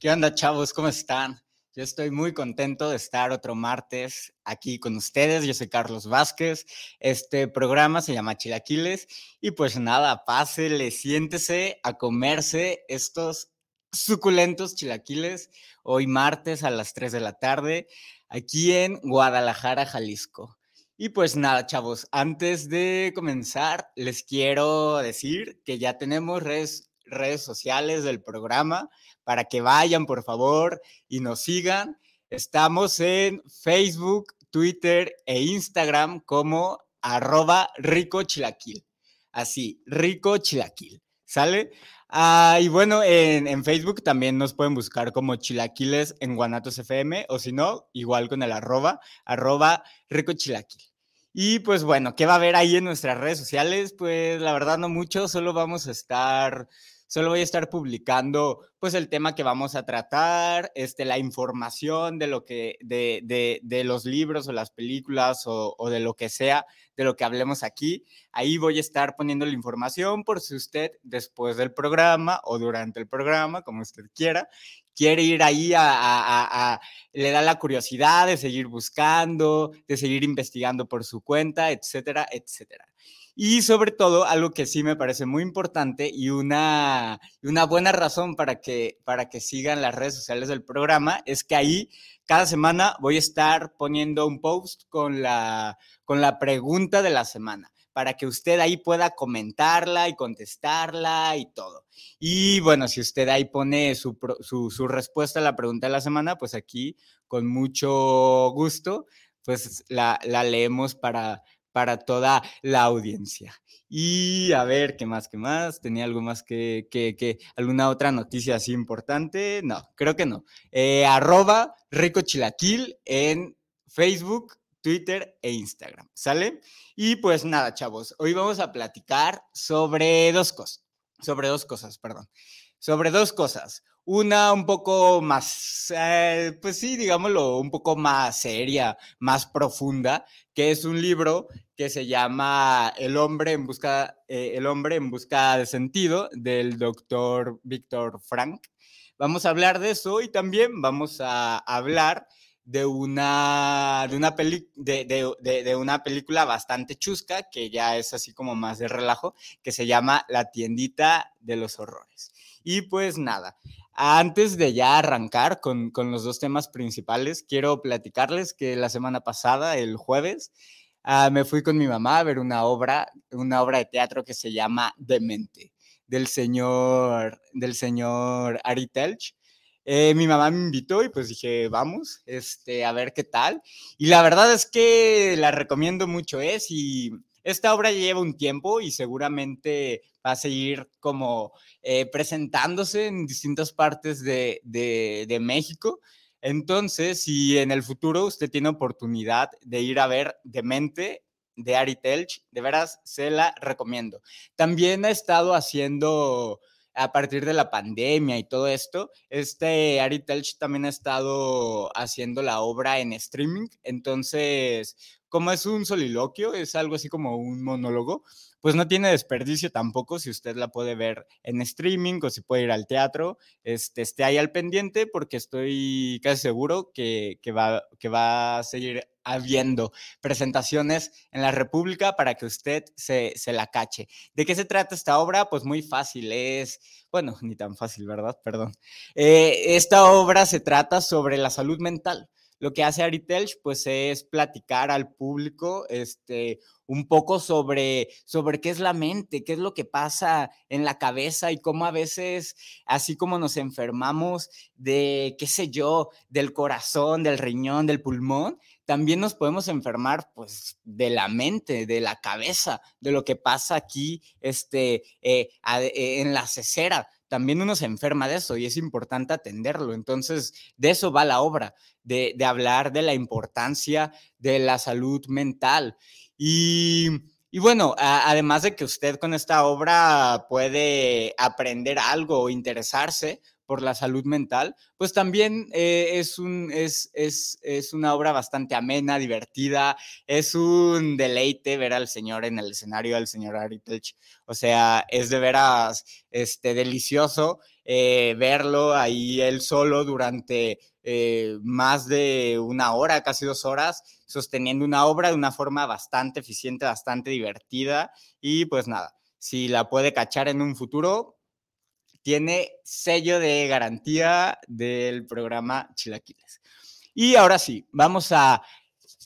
¿Qué onda, chavos? ¿Cómo están? Yo estoy muy contento de estar otro martes aquí con ustedes. Yo soy Carlos Vázquez. Este programa se llama Chilaquiles. Y pues nada, pásele, siéntese a comerse estos suculentos chilaquiles hoy martes a las 3 de la tarde aquí en Guadalajara, Jalisco. Y pues nada, chavos, antes de comenzar, les quiero decir que ya tenemos redes, redes sociales del programa para que vayan, por favor, y nos sigan. Estamos en Facebook, Twitter e Instagram como arroba rico chilaquil. Así, rico chilaquil. ¿Sale? Ah, y bueno, en, Facebook también nos pueden buscar como chilaquiles en Guanatos FM o si no, igual con el arroba, arroba rico chilaquil. Y pues bueno, ¿qué va a haber ahí en nuestras redes sociales? Pues la verdad no mucho, solo vamos a estar Solo voy a estar publicando pues el tema que vamos a tratar, este, la información de lo que, de, de, de los libros o las películas o, de lo que sea, de lo que hablemos aquí. Ahí voy a estar poniendo la información por si usted después del programa o durante el programa, como usted quiera, quiere ir ahí a, le da la curiosidad de seguir buscando, de seguir investigando por su cuenta, etcétera, etcétera. Y sobre todo, algo que sí me parece muy importante y una, una buena razón para que, para que sigan las redes sociales del programa es que ahí cada semana voy a estar poniendo un post con la, con la pregunta de la semana para que usted ahí pueda comentarla y contestarla y todo. Y bueno, si usted ahí pone su, su, respuesta a la pregunta de la semana, pues aquí con mucho gusto, pues la, la leemos para, para toda la audiencia. Y a ver, ¿qué más? ¿Qué más? ¿Tenía algo más que, que, alguna otra noticia así importante? No, creo que no. Eh, arroba en Facebook, Twitter e Instagram, ¿sale? Y pues nada, chavos, hoy vamos a platicar sobre dos cosas, sobre dos cosas, perdón, sobre dos cosas. Una un poco más, eh, pues sí, digámoslo, un poco más seria, más profunda, que es un libro que se llama El hombre en busca, eh, El hombre en busca de sentido, del doctor Víctor Frank. Vamos a hablar de eso y también vamos a hablar de una, de una, peli, de, de, una película bastante chusca, que ya es así como más de relajo, que se llama La tiendita de los horrores. Y pues nada, antes de ya arrancar con, con, los dos temas principales, quiero platicarles que la semana pasada, el jueves, uh, me fui con mi mamá a ver una obra, una obra de teatro que se llama Demente, del señor, del señor Ari Telch. Eh, mi mamá me invitó y pues dije, vamos, este, a ver qué tal. Y la verdad es que la recomiendo mucho, es ¿eh? y esta obra lleva un tiempo y seguramente va a seguir como eh, presentándose en distintas partes de, de, México. Entonces, si en el futuro usted tiene oportunidad de ir a ver Demente de Ari Telch, de veras se la recomiendo. También ha estado haciendo a partir de la pandemia y todo esto, este Ari Telch también ha estado haciendo la obra en streaming. Entonces, como es un soliloquio, es algo así como un monólogo, pues no tiene desperdicio tampoco si usted la puede ver en streaming o si puede ir al teatro, este, esté ahí al pendiente porque estoy casi seguro que, que, va, que va a seguir habiendo presentaciones en la República para que usted se, se la cache. ¿De qué se trata esta obra? Pues muy fácil, es, bueno, ni tan fácil, ¿verdad? Perdón. Eh, esta obra se trata sobre la salud mental lo que hace Ari Telch, pues es platicar al público este, un poco sobre, sobre qué es la mente, qué es lo que pasa en la cabeza y cómo a veces, así como nos enfermamos de, qué sé yo, del corazón, del riñón, del pulmón, también nos podemos enfermar pues de la mente, de la cabeza, de lo que pasa aquí este, eh, eh, en la cesera. También uno se enferma de eso y es importante atenderlo. Entonces, de eso va la obra, de, de hablar de la importancia de la salud mental. Y y bueno, además de que usted con esta obra puede aprender algo o interesarse por la salud mental, pues también eh, es, un, es, es, es, una obra bastante amena, divertida, es un deleite ver al señor en el escenario, al señor Aritech. O sea, es de veras este, delicioso eh, verlo ahí él solo durante eh, más de una hora, casi dos horas, sosteniendo una obra de una forma bastante eficiente, bastante divertida y pues nada, si la puede cachar en un futuro, tiene sello de garantía del programa Chilaquiles. Y ahora sí, vamos a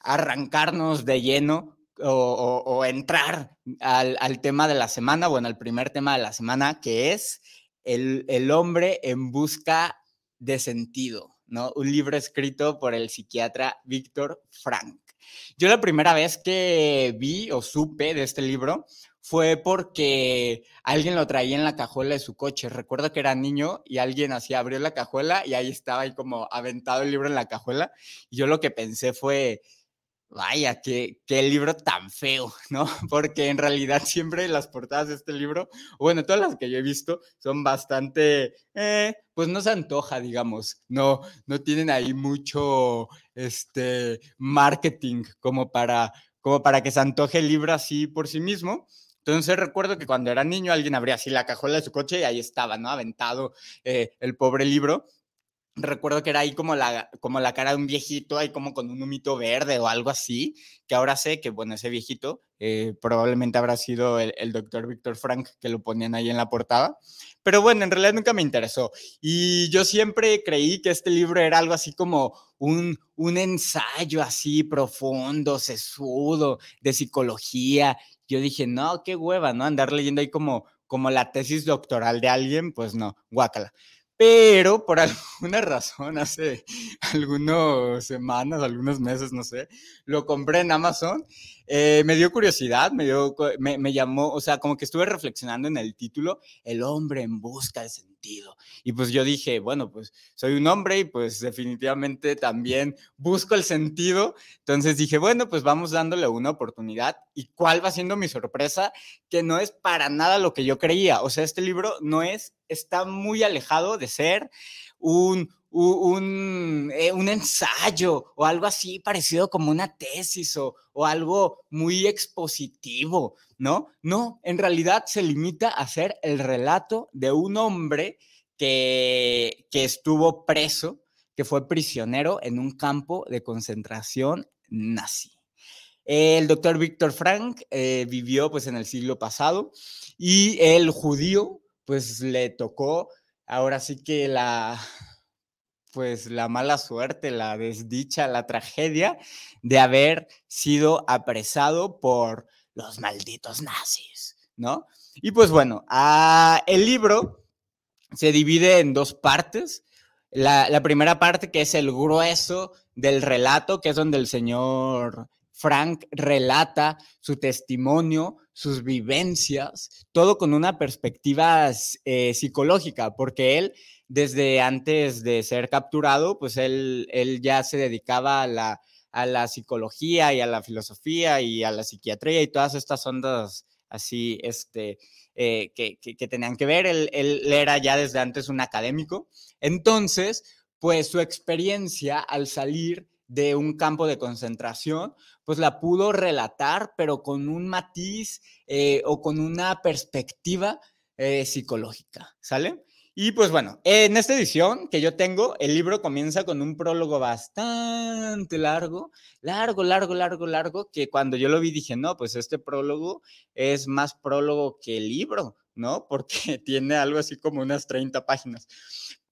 arrancarnos de lleno o, entrar al, al, tema de la semana, bueno, al primer tema de la semana, que es el, el hombre en busca de sentido. ¿no? Un libro escrito por el psiquiatra Víctor Frank. Yo la primera vez que vi o supe de este libro fue porque alguien lo traía en la cajuela de su coche. Recuerdo que era niño y alguien así abrió la cajuela y ahí estaba ahí como aventado el libro en la cajuela. Y yo lo que pensé fue, vaya, qué, qué libro tan feo, ¿no? Porque en realidad siempre las portadas de este libro, bueno, todas las que yo he visto son bastante, eh, pues no se antoja, digamos, no, no tienen ahí mucho, este, marketing como para, como para que se antoje el libro así por sí mismo. Entonces recuerdo que cuando era niño alguien abría así la cajuela de su coche y ahí estaba, ¿no? Aventado eh, el pobre libro recuerdo que era ahí como la, como la cara de un viejito, ahí como con un humito verde o algo así, que ahora sé que, bueno, ese viejito eh, probablemente habrá sido el, doctor Víctor Frank que lo ponían ahí en la portada. Pero bueno, en realidad nunca me interesó. Y yo siempre creí que este libro era algo así como un, un ensayo así profundo, sesudo, de psicología. Yo dije, no, qué hueva, ¿no? Andar leyendo ahí como, como la tesis doctoral de alguien, pues no, guácala pero por alguna razón hace algunas semanas, algunos meses, no sé, lo compré en Amazon. Eh, me dio curiosidad, me, dio, me, me, llamó, o sea, como que estuve reflexionando en el título, El hombre en busca de sentido. Y pues yo dije, bueno, pues soy un hombre y pues definitivamente también busco el sentido. Entonces dije, bueno, pues vamos dándole una oportunidad. ¿Y cuál va siendo mi sorpresa? Que no es para nada lo que yo creía. O sea, este libro no es, está muy alejado de ser un, un, eh, un, ensayo o algo así parecido como una tesis o, o, algo muy expositivo, ¿no? No, en realidad se limita a ser el relato de un hombre que, que estuvo preso, que fue prisionero en un campo de concentración nazi. El doctor Víctor Frank eh, vivió pues en el siglo pasado y el judío pues le tocó ahora sí que la, pues la mala suerte, la desdicha, la tragedia de haber sido apresado por los malditos nazis, ¿no? Y pues bueno, ah, el libro se divide en dos partes. La, la, primera parte que es el grueso del relato, que es donde el señor Frank relata su testimonio, sus vivencias, todo con una perspectiva eh, psicológica, porque él desde antes de ser capturado, pues él, él ya se dedicaba a la, a la psicología y a la filosofía y a la psiquiatría y todas estas ondas así, este, eh, que, que, tenían que ver. Él, él, era ya desde antes un académico. Entonces, pues su experiencia al salir de un campo de concentración, pues la pudo relatar, pero con un matiz eh, o con una perspectiva eh, psicológica, ¿sale? Y pues bueno, en esta edición que yo tengo, el libro comienza con un prólogo bastante largo, largo, largo, largo, largo, que cuando yo lo vi dije, no, pues este prólogo es más prólogo que libro, ¿no? Porque tiene algo así como unas 30 páginas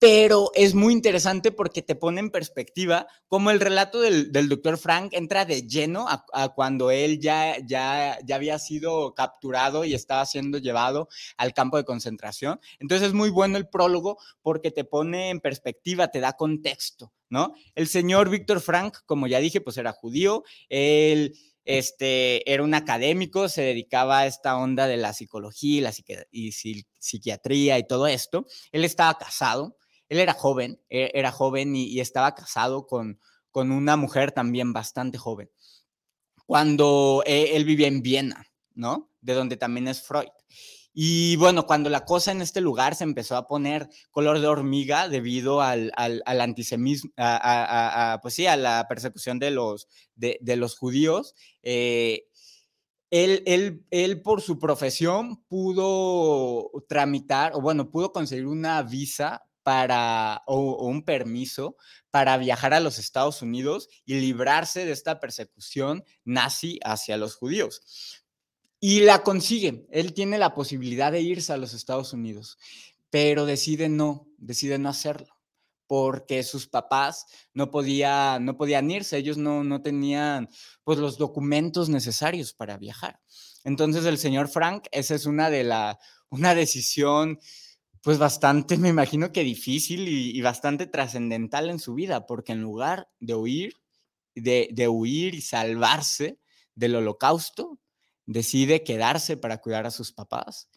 pero es muy interesante porque te pone en perspectiva cómo el relato del, doctor Frank entra de lleno a, cuando él ya, ya, ya había sido capturado y estaba siendo llevado al campo de concentración. Entonces es muy bueno el prólogo porque te pone en perspectiva, te da contexto. ¿no? El señor Víctor Frank, como ya dije, pues era judío, él este, era un académico, se dedicaba a esta onda de la psicología y la psiquiatría y todo esto. Él estaba casado, él era joven, e, era joven y, estaba casado con, con una mujer también bastante joven. Cuando eh, él vivía en Viena, ¿no? De donde también es Freud. Y bueno, cuando la cosa en este lugar se empezó a poner color de hormiga debido al, al, antisemismo, a, pues sí, a la persecución de los, de, los judíos, eh, él, él, él, por su profesión pudo tramitar, o bueno, pudo conseguir una visa para, o, un permiso para viajar a los Estados Unidos y librarse de esta persecución nazi hacia los judíos. Y la consigue. Él tiene la posibilidad de irse a los Estados Unidos, pero decide no, decide no hacerlo porque sus papás no, podía, no podían irse, ellos no, no tenían pues, los documentos necesarios para viajar. Entonces el señor Frank, esa es una de la, una decisión pues bastante, me imagino que difícil y, bastante trascendental en su vida, porque en lugar de huir, de, de huir y salvarse del holocausto, decide quedarse para cuidar a sus papás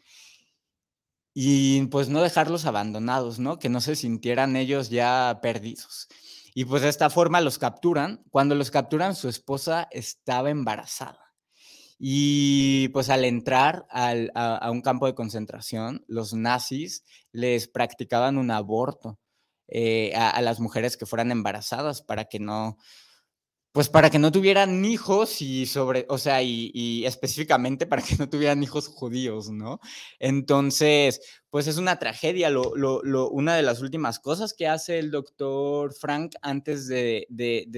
y pues no dejarlos abandonados, ¿no? Que no se sintieran ellos ya perdidos. Y pues de esta forma los capturan. Cuando los capturan, su esposa estaba embarazada. Y pues al entrar a, un campo de concentración, los nazis les practicaban un aborto eh, a, las mujeres que fueran embarazadas para que no, pues para que no tuvieran hijos y sobre, o sea, y, específicamente para que no tuvieran hijos judíos, ¿no? Entonces, pues es una tragedia. Lo, una de las últimas cosas que hace el doctor Frank antes de,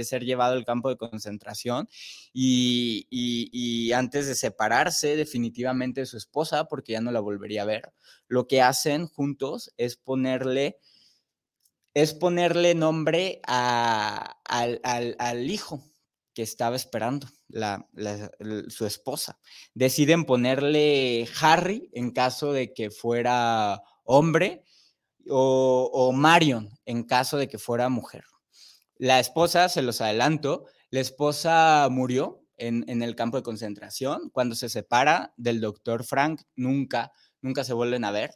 ser llevado al campo de concentración y, y, antes de separarse definitivamente de su esposa, porque ya no la volvería a ver, lo que hacen juntos es ponerle es ponerle nombre al, hijo que estaba esperando, su esposa. Deciden ponerle Harry en caso de que fuera hombre o, Marion en caso de que fuera mujer. La esposa, se los adelanto, la esposa murió en, en, el campo de concentración. Cuando se separa del doctor Frank, nunca, nunca se vuelven a ver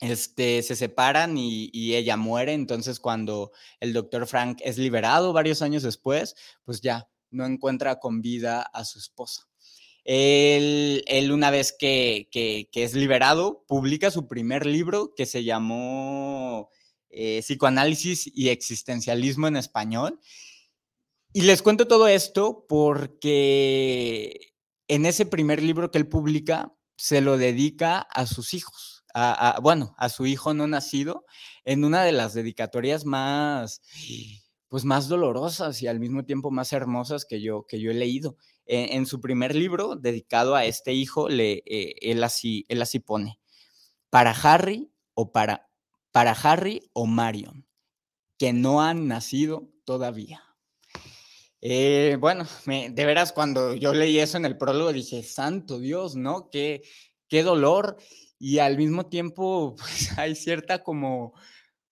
este, se separan y, ella muere. Entonces, cuando el doctor Frank es liberado varios años después, pues ya no encuentra con vida a su esposa. Él, una vez que, es liberado, publica su primer libro que se llamó eh, Psicoanálisis y Existencialismo en Español. Y les cuento todo esto porque en ese primer libro que él publica, se lo dedica a sus hijos bueno, a su hijo no nacido en una de las dedicatorias más, pues más dolorosas y al mismo tiempo más hermosas que yo, que yo he leído. E, en, su primer libro dedicado a este hijo, le, eh, él, así, él así pone, para Harry o para, para Harry o Marion, que no han nacido todavía. Eh, bueno, de veras, cuando yo leí eso en el prólogo dije, santo Dios, ¿no? Qué, qué dolor y al mismo tiempo pues, hay cierta como,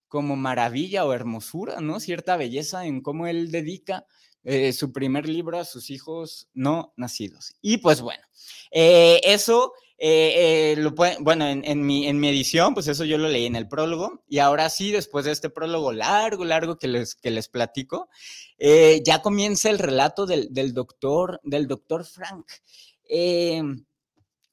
como maravilla o hermosura, ¿no? Cierta belleza en cómo él dedica eh, su primer libro a sus hijos no nacidos. Y pues bueno, eh, eso, eh, lo bueno, en, mi, en mi edición, pues eso yo lo leí en el prólogo. Y ahora sí, después de este prólogo largo, largo que les, que les platico, ya comienza el relato del, del doctor, del doctor Frank.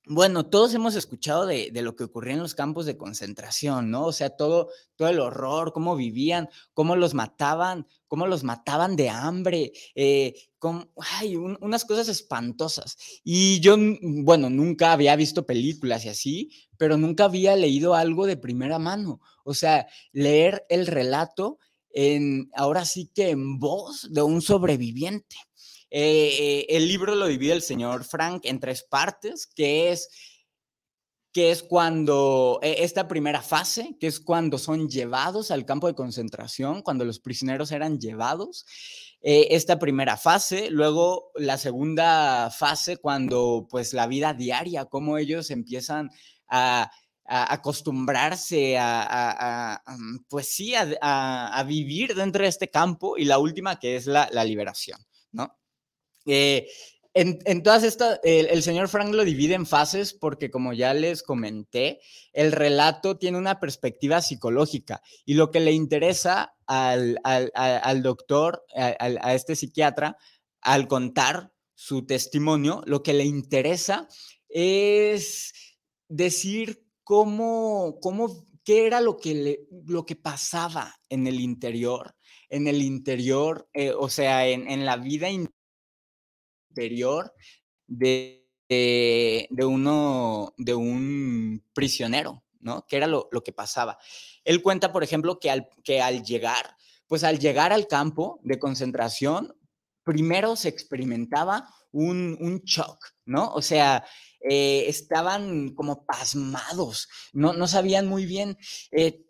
Bueno, todos hemos escuchado de, lo que ocurría en los campos de concentración, ¿no? O sea, todo, todo el horror, cómo vivían, cómo los mataban, cómo los mataban de hambre, eh, ay, unas cosas espantosas. Y yo, bueno, nunca había visto películas y así, pero nunca había leído algo de primera mano. O sea, leer el relato en, ahora sí que en voz de un sobreviviente. Eh, el libro lo divide el señor Frank en tres partes, que es, que es cuando e, esta primera fase, que es cuando son llevados al campo de concentración, cuando los prisioneros eran llevados. Eh, esta primera fase, luego la segunda fase, cuando pues la vida diaria, cómo ellos empiezan a acostumbrarse a, mm, pues sí, a, vivir dentro de este campo y la última que es la, liberación, ¿no? Eh, en, todas estas, el, señor Frank lo divide en fases porque, como ya les comenté, el relato tiene una perspectiva psicológica y lo que le interesa al, doctor, a, este psiquiatra, al contar su testimonio, lo que le interesa es decir cómo, cómo qué era lo que, lo que pasaba en el interior, en el interior, eh, o sea, en, en la vida interior interior de, de, uno, de un prisionero, ¿no? Que era lo, lo, que pasaba. Él cuenta, por ejemplo, que al, que al llegar, pues al llegar al campo de concentración, primero se experimentaba un, un shock, ¿no? O sea, eh, estaban como pasmados, no, no sabían muy bien. Eh,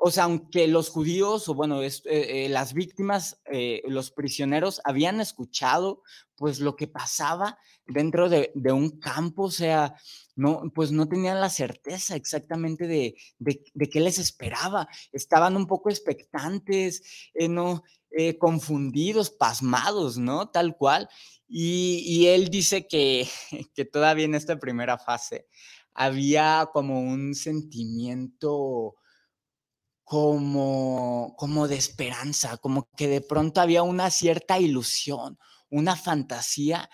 o sea, aunque los judíos o bueno, eh, eh, las víctimas, eh, los prisioneros habían escuchado pues lo que pasaba dentro de, un campo, o sea, no, pues no tenían la certeza exactamente de, qué les esperaba. Estaban un poco expectantes, no, confundidos, pasmados, ¿no? Tal cual. Y, y él dice que, que todavía en esta primera fase había como un sentimiento como, como de esperanza, como que de pronto había una cierta ilusión, una fantasía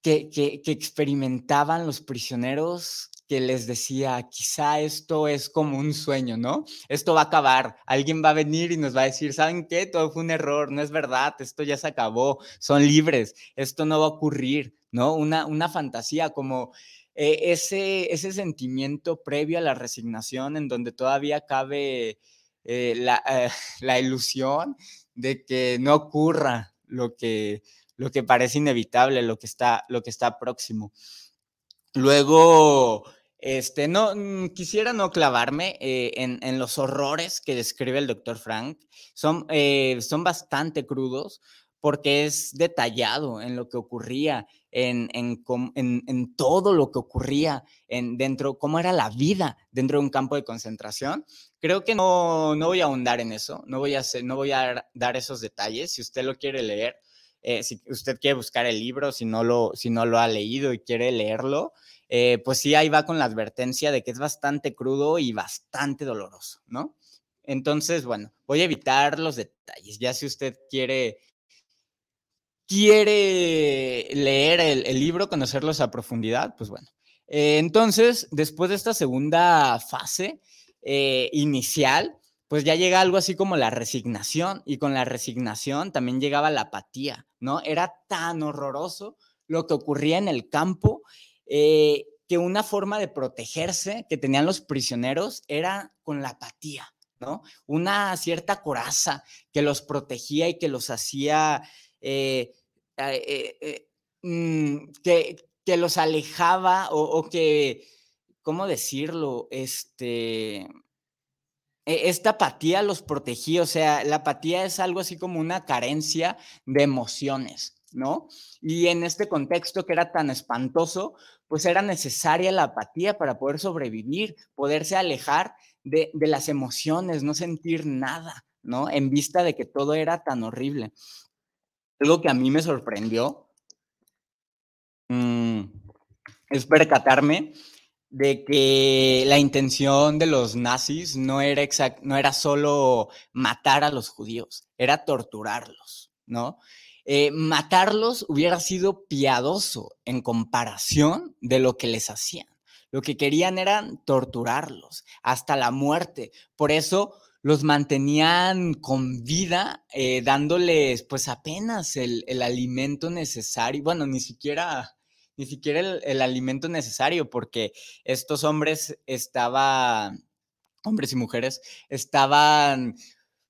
que, que, experimentaban los prisioneros que les decía, quizá esto es como un sueño, ¿no? Esto va a acabar, alguien va a venir y nos va a decir, ¿saben qué? Todo fue un error, no es verdad, esto ya se acabó, son libres, esto no va a ocurrir, ¿no? Una, una fantasía como eh, ese, ese sentimiento previo a la resignación en donde todavía cabe eh, la, eh, la, ilusión de que no ocurra lo que, lo que parece inevitable, lo que está, lo que está próximo. Luego, este, no, mm, quisiera no clavarme en, en, los horrores que describe el doctor Frank. Son, son bastante crudos porque es detallado en lo que ocurría en, en, todo lo que ocurría en, dentro, cómo era la vida dentro de un campo de concentración. Creo que no, no voy a ahondar en eso, no voy a, hacer, no voy a dar esos detalles. Si usted lo quiere leer, eh, si usted quiere buscar el libro, si no lo, si no lo ha leído y quiere leerlo, eh, pues sí, ahí va con la advertencia de que es bastante crudo y bastante doloroso, ¿no? Entonces, bueno, voy a evitar los detalles. Ya si usted quiere quiere leer el, libro, conocerlos a profundidad, pues bueno. Eh, entonces, después de esta segunda fase eh, inicial, pues ya llega algo así como la resignación y con la resignación también llegaba la apatía, ¿no? Era tan horroroso lo que ocurría en el campo eh, que una forma de protegerse que tenían los prisioneros era con la apatía, ¿no? Una cierta coraza que los protegía y que los hacía eh, mm, que, los alejaba o, que, ¿cómo decirlo? Este, e, esta apatía los protegía, o sea, la apatía es algo así como una carencia de emociones, ¿no? Y en este contexto que era tan espantoso, pues era necesaria la apatía para poder sobrevivir, poderse alejar de las emociones, no sentir nada, ¿no? En vista de que todo era tan horrible algo que a mí me sorprendió mm, es percatarme de que la intención de los nazis no era, no era solo matar a los judíos, era torturarlos, ¿no? Eh, matarlos hubiera sido piadoso en comparación de lo que les hacían. Lo que querían era torturarlos hasta la muerte. Por eso los mantenían con vida, eh, dándoles pues apenas el, alimento necesario, bueno, ni siquiera, ni siquiera el, alimento necesario, porque estos hombres estaban, hombres y mujeres, estaban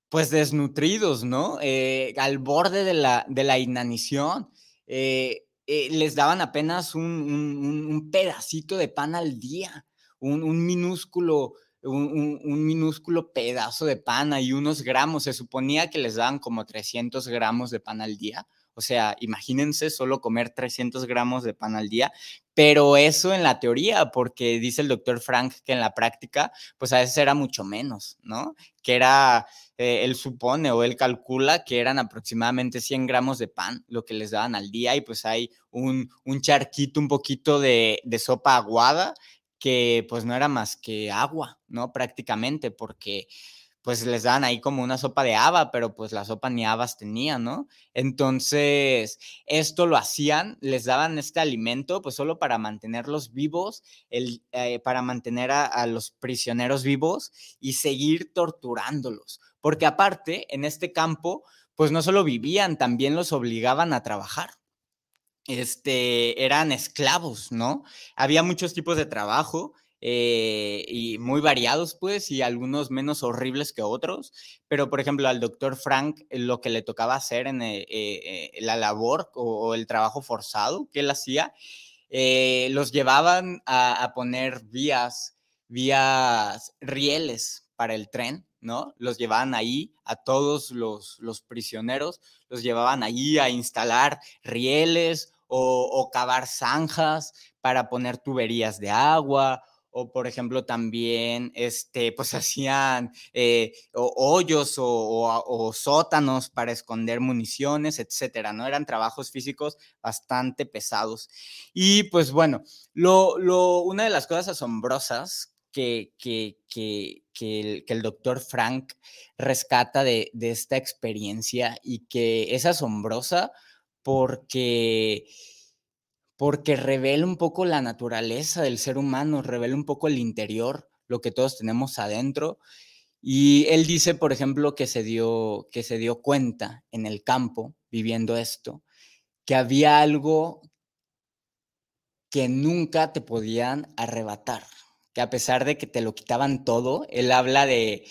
pues desnutridos, ¿no? Eh, al borde de la, de la inanición. Eh, les daban apenas un, pedacito de pan al día, un minúsculo un, minúsculo pedazo de pan y unos gramos. Se suponía que les daban como 300 gramos de pan al día. O sea, imagínense solo comer 300 gramos de pan al día, pero eso en la teoría, porque dice el doctor Frank que en la práctica, pues a veces era mucho menos, ¿no? Que era, eh, él supone o él calcula que eran aproximadamente 100 gramos de pan lo que les daban al día y pues hay un, un charquito, un poquito de, de sopa aguada que pues no era más que agua, ¿no? Prácticamente, porque pues les daban ahí como una sopa de haba, pero pues la sopa ni habas tenía, ¿no? Entonces, esto lo hacían, les daban este alimento pues solo para mantenerlos vivos, el, eh, para mantener a, a los prisioneros vivos y seguir torturándolos, porque aparte, en este campo, pues no solo vivían, también los obligaban a trabajar este, eran esclavos, ¿no? Había muchos tipos de trabajo eh, y muy variados, pues, y algunos menos horribles que otros, pero por ejemplo al doctor Frank eh, lo que le tocaba hacer en eh, la labor o, el trabajo forzado que él hacía, los llevaban a, a poner vías, vías, rieles para el tren, ¿no? Los llevaban ahí a todos los, los prisioneros, los llevaban ahí a instalar rieles o, cavar zanjas para poner tuberías de agua o por ejemplo también este pues hacían eh, hoyos o, sótanos para esconder municiones etcétera no eran trabajos físicos bastante pesados. Y pues bueno lo, lo una de las cosas asombrosas que, que, que, que el, doctor Frank rescata de, de esta experiencia y que es asombrosa porque, porque revela un poco la naturaleza del ser humano, revela un poco el interior, lo que todos tenemos adentro. Y él dice, por ejemplo, que se dio, que se dio cuenta en el campo, viviendo esto, que había algo que nunca te podían arrebatar, que a pesar de que te lo quitaban todo, él habla de,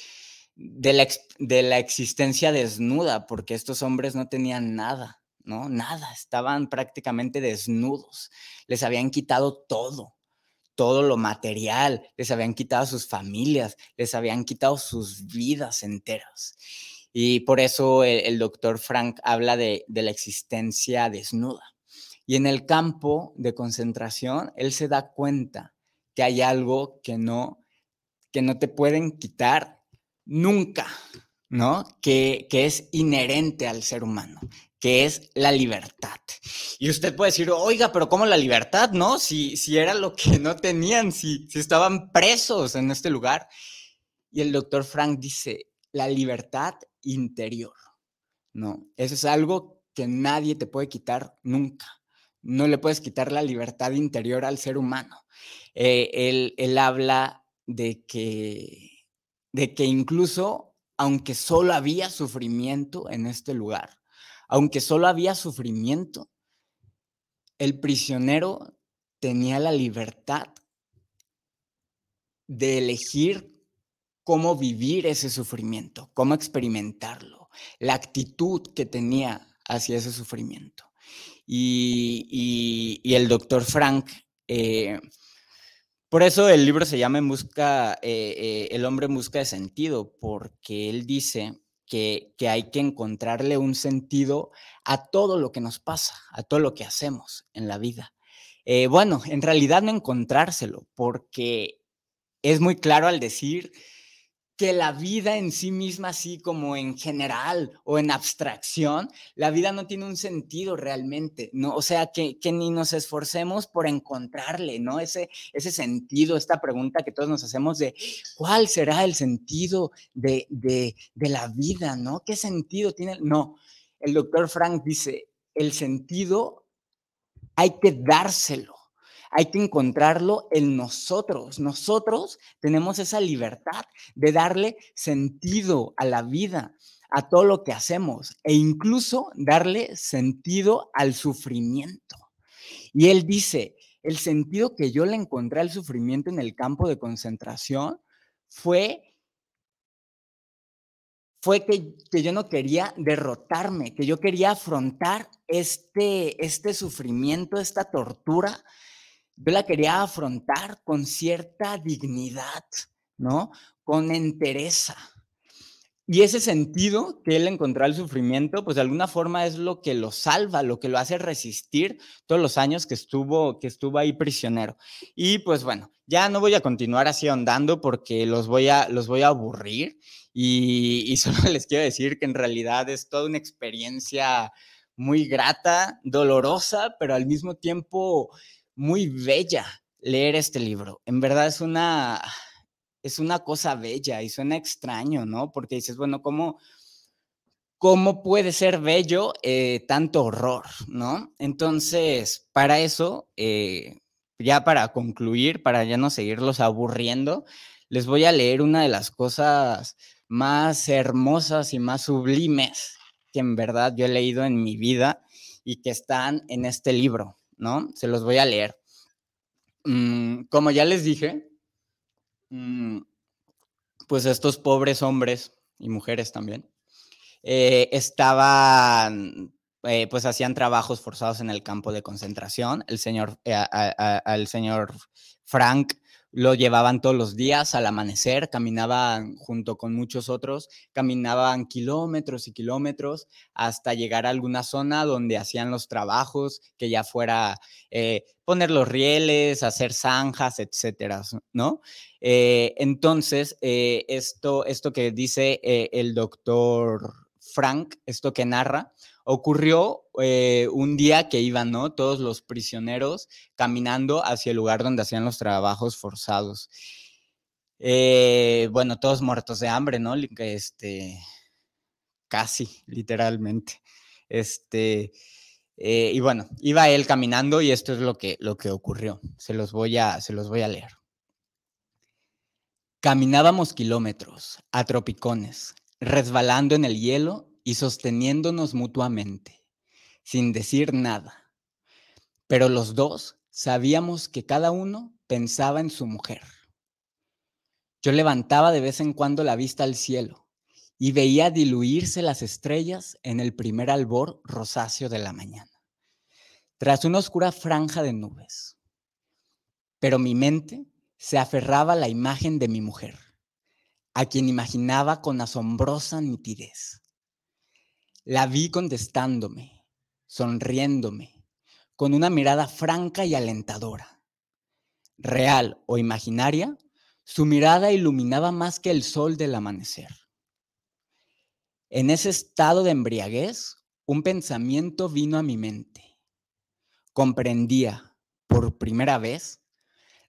de, la, de la existencia desnuda, porque estos hombres no tenían nada Nada, estaban prácticamente desnudos, les habían quitado todo, todo lo material, les habían quitado sus familias, les habían quitado sus vidas enteras. Y por eso el, doctor Frank habla de, de la existencia desnuda. Y en el campo de concentración, él se da cuenta que hay algo que no, que no te pueden quitar nunca, ¿no? Que, que es inherente al ser humano, que es la libertad. Y usted puede decir, oiga, pero ¿cómo la libertad, no? Si, si era lo que no tenían, si, si estaban presos en este lugar. Y el doctor Frank dice, la libertad interior, ¿no? Eso es algo que nadie te puede quitar nunca. No le puedes quitar la libertad interior al ser humano. Eh, él, él habla de que, de que incluso, aunque solo había sufrimiento en este lugar, aunque solo había sufrimiento, el prisionero tenía la libertad de elegir cómo vivir ese sufrimiento, cómo experimentarlo, la actitud que tenía hacia ese sufrimiento. Y, el doctor Frank, eh, por eso el libro se llama en busca, eh, eh, El hombre en busca de sentido, porque él dice que, hay que encontrarle un sentido a todo lo que nos pasa, a todo lo que hacemos en la vida. Eh, bueno, en realidad no encontrárselo, porque es muy claro al decir que la vida en sí misma, así como en general o en abstracción, la vida no tiene un sentido realmente, ¿no? O sea, que, ni nos esforcemos por encontrarle, ¿no? Ese, ese sentido, esta pregunta que todos nos hacemos de cuál será el sentido de, de, de la vida, ¿no? ¿Qué sentido tiene? No, el doctor Frank dice, el sentido hay que dárselo hay que encontrarlo en nosotros. Nosotros tenemos esa libertad de darle sentido a la vida, a todo lo que hacemos e incluso darle sentido al sufrimiento. Y él dice, el sentido que yo le encontré al sufrimiento en el campo de concentración fue fue que, que, yo no quería derrotarme, que yo quería afrontar este, este sufrimiento, esta tortura yo la quería afrontar con cierta dignidad, ¿no? Con entereza. y ese sentido que él encontró al sufrimiento, pues de alguna forma es lo que lo salva, lo que lo hace resistir todos los años que estuvo, que estuvo ahí prisionero. Y pues bueno, ya no voy a continuar así andando porque los voy a, los voy a aburrir y, y solo les quiero decir que en realidad es toda una experiencia muy grata, dolorosa, pero al mismo tiempo muy bella leer este libro. En verdad es una, es una cosa bella y suena extraño, ¿no? Porque dices, bueno, ¿cómo, cómo puede ser bello eh, tanto horror, ¿no? Entonces, para eso, eh, ya para concluir, para ya no seguirlos aburriendo, les voy a leer una de las cosas más hermosas y más sublimes que en verdad yo he leído en mi vida y que están en este libro, ¿no? Se los voy a leer. Mm, como ya les dije, Mm, pues estos pobres hombres y mujeres también, eh, estaban, eh, pues hacían trabajos forzados en el campo de concentración. El señor, eh, al señor Frank lo llevaban todos los días al amanecer, caminaban junto con muchos otros, caminaban kilómetros y kilómetros hasta llegar a alguna zona donde hacían los trabajos, que ya fuera eh, poner los rieles, hacer zanjas, etcétera, ¿no? Eh, entonces, eh, esto, esto que dice el doctor Frank, esto que narra, ocurrió eh, un día que iban. Todos los prisioneros caminando hacia el lugar donde hacían los trabajos forzados. Eh, bueno, todos muertos de hambre, ¿no? Este, casi, literalmente. Este, eh, y bueno, iba él caminando y esto es lo que, lo que ocurrió. Se los, voy a, se los voy a leer. Caminábamos kilómetros a tropicones, resbalando en el hielo y sosteniéndonos mutuamente, sin decir nada. Pero los dos sabíamos que cada uno pensaba en su mujer. Yo levantaba de vez en cuando la vista al cielo y veía diluirse las estrellas en el primer albor rosáceo de la mañana, tras una oscura franja de nubes. Pero mi mente se aferraba a la imagen de mi mujer, a quien imaginaba con asombrosa nitidez. La vi contestándome, sonriéndome, con una mirada franca y alentadora. Real o imaginaria, su mirada iluminaba más que el sol del amanecer. En ese estado de embriaguez, un pensamiento vino a mi mente. Comprendía, por primera vez,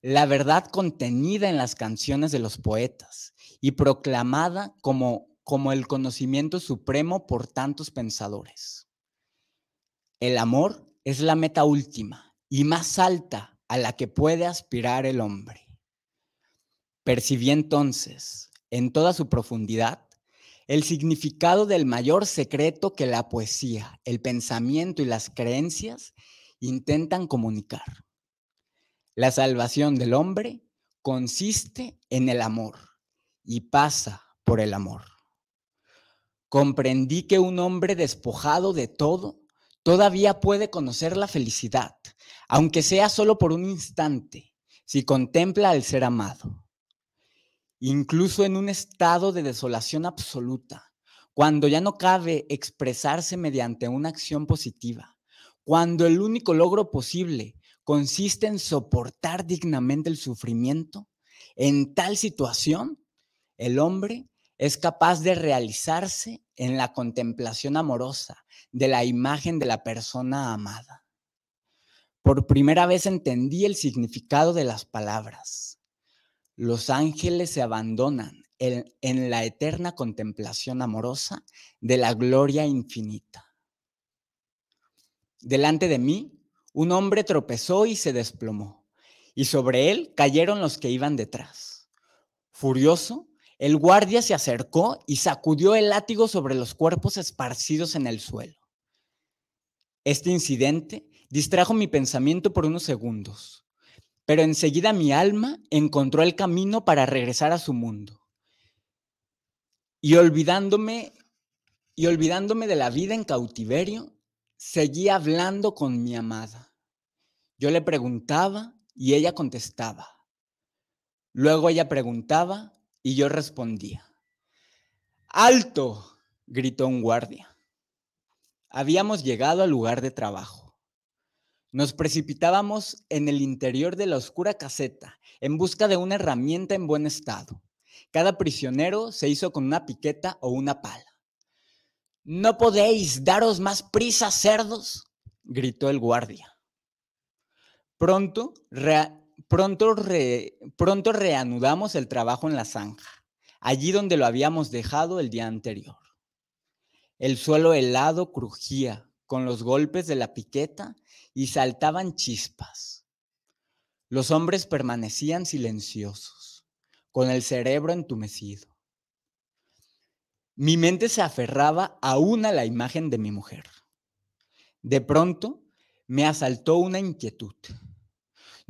la verdad contenida en las canciones de los poetas y proclamada como como el conocimiento supremo por tantos pensadores. El amor es la meta última y más alta a la que puede aspirar el hombre. Percibí entonces, en toda su profundidad, el significado del mayor secreto que la poesía, el pensamiento y las creencias intentan comunicar. La salvación del hombre consiste en el amor y pasa por el amor. Comprendí que un hombre despojado de todo todavía puede conocer la felicidad, aunque sea solo por un instante, si contempla al ser amado. Incluso en un estado de desolación absoluta, cuando ya no cabe expresarse mediante una acción positiva, cuando el único logro posible consiste en soportar dignamente el sufrimiento, en tal situación, el hombre es capaz de realizarse en la contemplación amorosa de la imagen de la persona amada. Por primera vez entendí el significado de las palabras. Los ángeles se abandonan en, la eterna contemplación amorosa de la gloria infinita. Delante de mí, un hombre tropezó y se desplomó, y sobre él cayeron los que iban detrás. Furioso, el guardia se acercó y sacudió el látigo sobre los cuerpos esparcidos en el suelo. Este incidente distrajo mi pensamiento por unos segundos, pero enseguida mi alma encontró el camino para regresar a su mundo. Y olvidándome y olvidándome de la vida en cautiverio, seguí hablando con mi amada. Yo le preguntaba y ella contestaba. Luego ella preguntaba y yo respondía. ¡Alto! gritó un guardia. Habíamos llegado al lugar de trabajo. Nos precipitábamos en el interior de la oscura caseta en busca de una herramienta en buen estado. Cada prisionero se hizo con una piqueta o una pala. ¿No podéis daros más prisa, cerdos? gritó el guardia. Pronto, pronto, pronto reanudamos el trabajo en la zanja allí donde lo habíamos dejado el día anterior. El suelo helado crujía con los golpes de la piqueta y saltaban chispas. Los hombres permanecían silenciosos, con el cerebro entumecido. Mi mente se aferraba aún a la imagen de mi mujer. De pronto me asaltó una inquietud.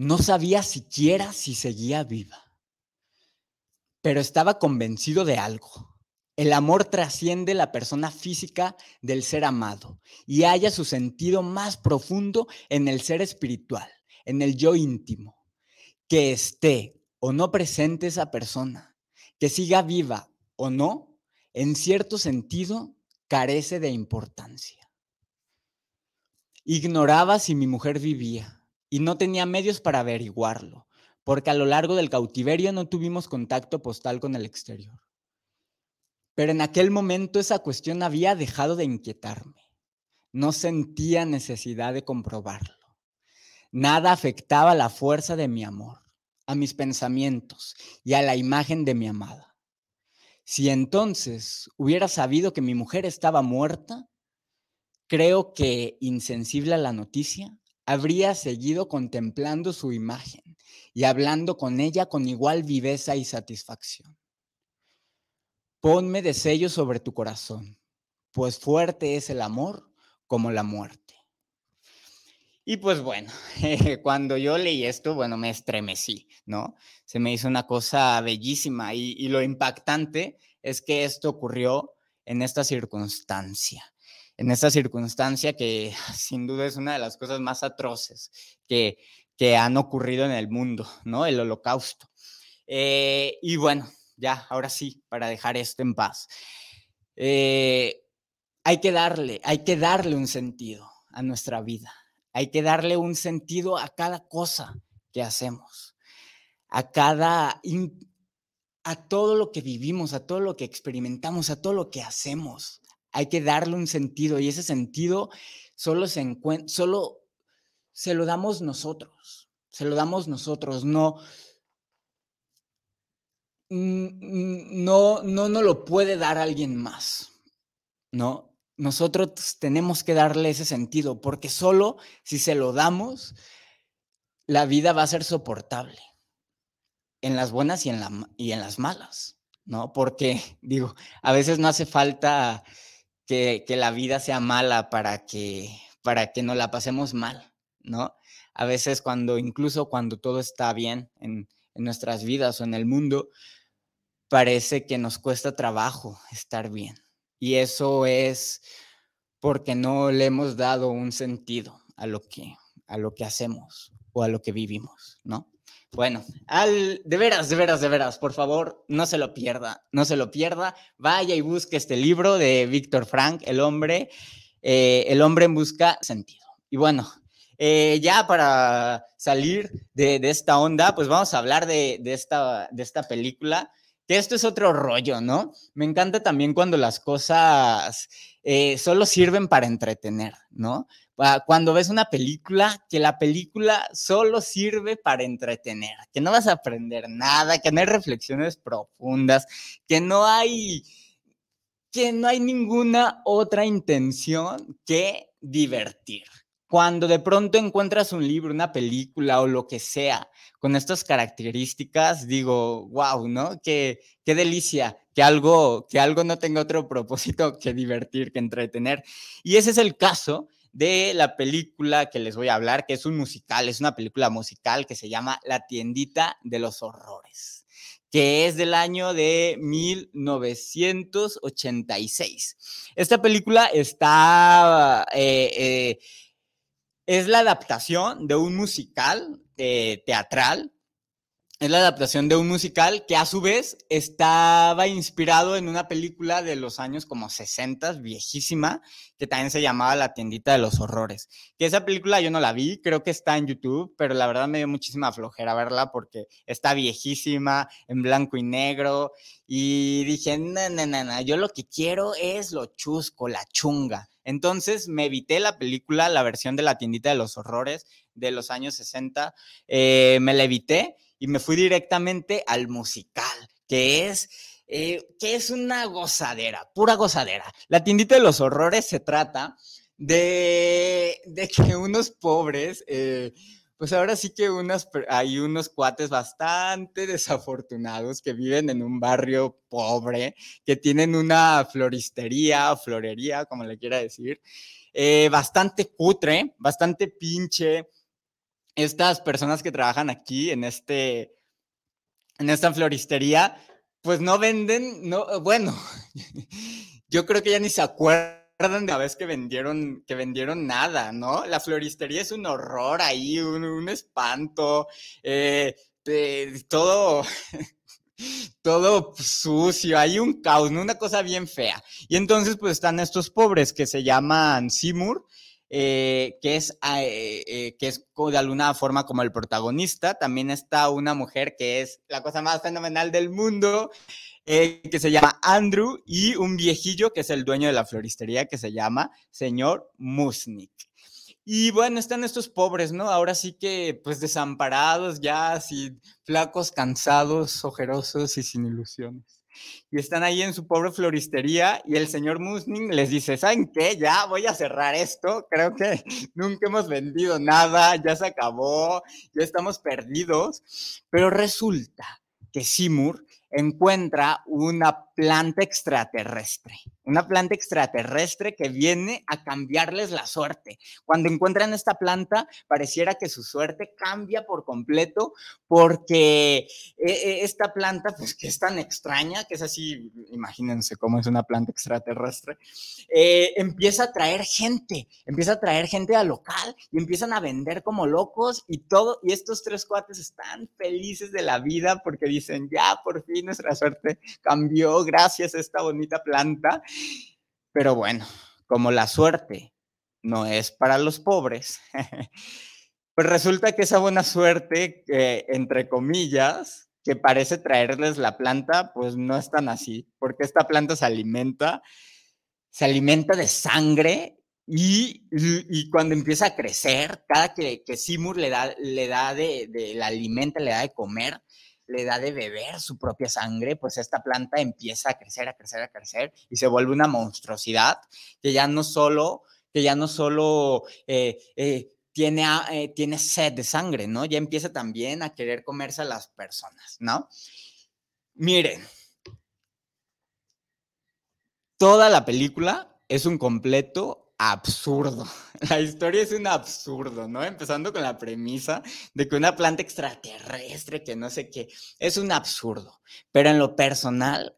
No sabía siquiera si seguía viva pero estaba convencido de algo. El amor trasciende la persona física del ser amado y halla su sentido más profundo en el ser espiritual, en el yo íntimo. Que esté o no presente esa persona, que siga viva o no, en cierto sentido, carece de importancia. Ignoraba si mi mujer vivía y no tenía medios para averiguarlo, porque a lo largo del cautiverio no tuvimos contacto postal con el exterior. Pero en aquel momento esa cuestión había dejado de inquietarme. No sentía necesidad de comprobarlo. Nada afectaba la fuerza de mi amor, a mis pensamientos y a la imagen de mi amada. Si entonces hubiera sabido que mi mujer estaba muerta, creo que, insensible a la noticia, habría seguido contemplando su imagen y hablando con ella con igual viveza y satisfacción. Ponme de sello sobre tu corazón, pues fuerte es el amor como la muerte. Y pues bueno, cuando yo leí esto, bueno, me estremecí, ¿no? Se me hizo una cosa bellísima y, lo impactante es que esto ocurrió en esta circunstancia en esta circunstancia que sin duda es una de las cosas más atroces que, que han ocurrido en el mundo, ¿no? El holocausto. Eh, y bueno, ya, ahora sí, para dejar esto en paz. Eh, hay que darle, hay que darle un sentido a nuestra vida. Hay que darle un sentido a cada cosa que hacemos, a cada, a todo lo que vivimos, a todo lo que experimentamos, a todo lo que hacemos. Hay que darle un sentido y ese sentido solo se encuentra, solo se lo damos nosotros, se lo damos nosotros, no, no, no, no lo puede dar alguien más, ¿no? Nosotros tenemos que darle ese sentido, porque solo si se lo damos, la vida va a ser soportable, en las buenas y en, la, y en las malas, ¿no? Porque, digo, a veces no hace falta que, la vida sea mala para que, para que no la pasemos mal. ¿no? A veces cuando, incluso cuando todo está bien en, nuestras vidas o en el mundo, parece que nos cuesta trabajo estar bien. Y eso es porque no le hemos dado un sentido a lo que, a lo que hacemos o a lo que vivimos, ¿no? Bueno, al, de veras, de veras, de veras, por favor, no se lo pierda, no se lo pierda. Vaya y busque este libro de Víctor Frank, El hombre, eh, El hombre en busca sentido. Y bueno, eh, ya para salir de, esta onda, pues vamos a hablar de, esta, de esta película, que esto es otro rollo, ¿no? Me encanta también cuando las cosas eh, solo sirven para entretener, ¿no? Cuando ves una película, que la película solo sirve para entretener, que no vas a aprender nada, que no hay reflexiones profundas, que no hay que no hay ninguna otra intención que divertir cuando de pronto encuentras un libro, una película o lo que sea con estas características, digo, wow, ¿no? Qué, qué delicia que algo, que algo no tenga otro propósito que divertir, que entretener. Y ese es el caso de la película que les voy a hablar, que es un musical, es una película musical que se llama La tiendita de los horrores, que es del año de 1986. Esta película está... Eh, eh, es la adaptación de un musical teatral es la adaptación de un musical que a su vez estaba inspirado en una película de los años como 60, viejísima, que también se llamaba La tiendita de los horrores. Que esa película yo no la vi, creo que está en YouTube, pero la verdad me dio muchísima flojera verla porque está viejísima, en blanco y negro, y dije, no, no, no, no, yo lo que quiero es lo chusco, la chunga. Entonces me evité la película, la versión de La tiendita de los horrores de los años 60, eh, me la evité y me fui directamente al musical, que es, eh, que es una gozadera, pura gozadera. La tiendita de los horrores se trata de, de que unos pobres, eh, pues ahora sí que hay unos cuates bastante desafortunados que viven en un barrio pobre, que tienen una floristería o florería, como le quiera decir, eh, bastante cutre, bastante pinche, estas personas que trabajan aquí en este, en esta floristería, pues no venden, no, bueno, yo creo que ya ni se acuerdan de la vez que vendieron, que vendieron nada, ¿no? La floristería es un horror ahí, un, espanto, eh, todo, todo sucio, hay un caos, una cosa bien fea. Y entonces pues están estos pobres que se llaman Seymour, eh, que, es, ah, eh, eh, que es de alguna forma como el protagonista. También está una mujer que es la cosa más fenomenal del mundo, que se llama Andrew, y un viejillo que es el dueño de la floristería, que se llama señor Musnik. Y bueno, están estos pobres, ¿no? Ahora sí que, pues desamparados, ya así, flacos, cansados, ojerosos y sin ilusiones y están ahí en su pobre floristería y el señor Musning les dice, ¿saben qué? Ya voy a cerrar esto, creo que nunca hemos vendido nada, ya se acabó, ya estamos perdidos, pero resulta que Seymour encuentra una planta extraterrestre, una planta extraterrestre que viene a cambiarles la suerte. Cuando encuentran esta planta, pareciera que su suerte cambia por completo porque eh, eh, esta planta, pues que es tan extraña, que es así, imagínense cómo es una planta extraterrestre, eh, empieza a traer gente, empieza a traer gente al local y empiezan a vender como locos y todo, y estos tres cuates están felices de la vida porque dicen, ya, por fin nuestra suerte cambió gracias a esta bonita planta. Pero bueno, como la suerte no es para los pobres, pues resulta que esa buena suerte, entre comillas, que parece traerles la planta, pues no es tan así, porque esta planta se alimenta, se alimenta de sangre y, cuando empieza a crecer, cada que, Simur le da, le da de, la alimenta, le da de comer, le da de beber su propia sangre, pues esta planta empieza a crecer, a crecer, a crecer y se vuelve una monstruosidad que ya no solo, que ya no solo eh, eh, tiene, eh, tiene sed de sangre, ¿no? Ya empieza también a querer comerse a las personas, ¿no? Miren, toda la película es un completo absurdo. La historia es un absurdo, ¿no? Empezando con la premisa de que una planta extraterrestre, que no sé qué, es un absurdo. Pero en lo personal,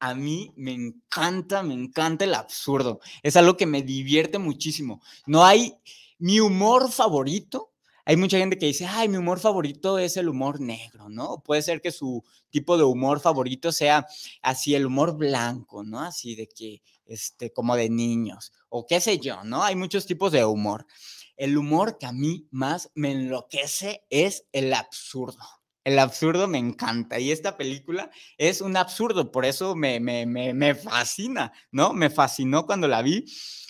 a mí me encanta, me encanta el absurdo. Es algo que me divierte muchísimo. No hay mi humor favorito. Hay mucha gente que dice, ay, mi humor favorito es el humor negro, ¿no? Puede ser que su tipo de humor favorito sea así el humor blanco, ¿no? Así de que este, como de niños, o qué sé yo, ¿no? Hay muchos tipos de humor. El humor que a mí más me enloquece es el absurdo. El absurdo me encanta y esta película es un absurdo, por eso me, me, me, me fascina, ¿no? Me fascinó cuando la vi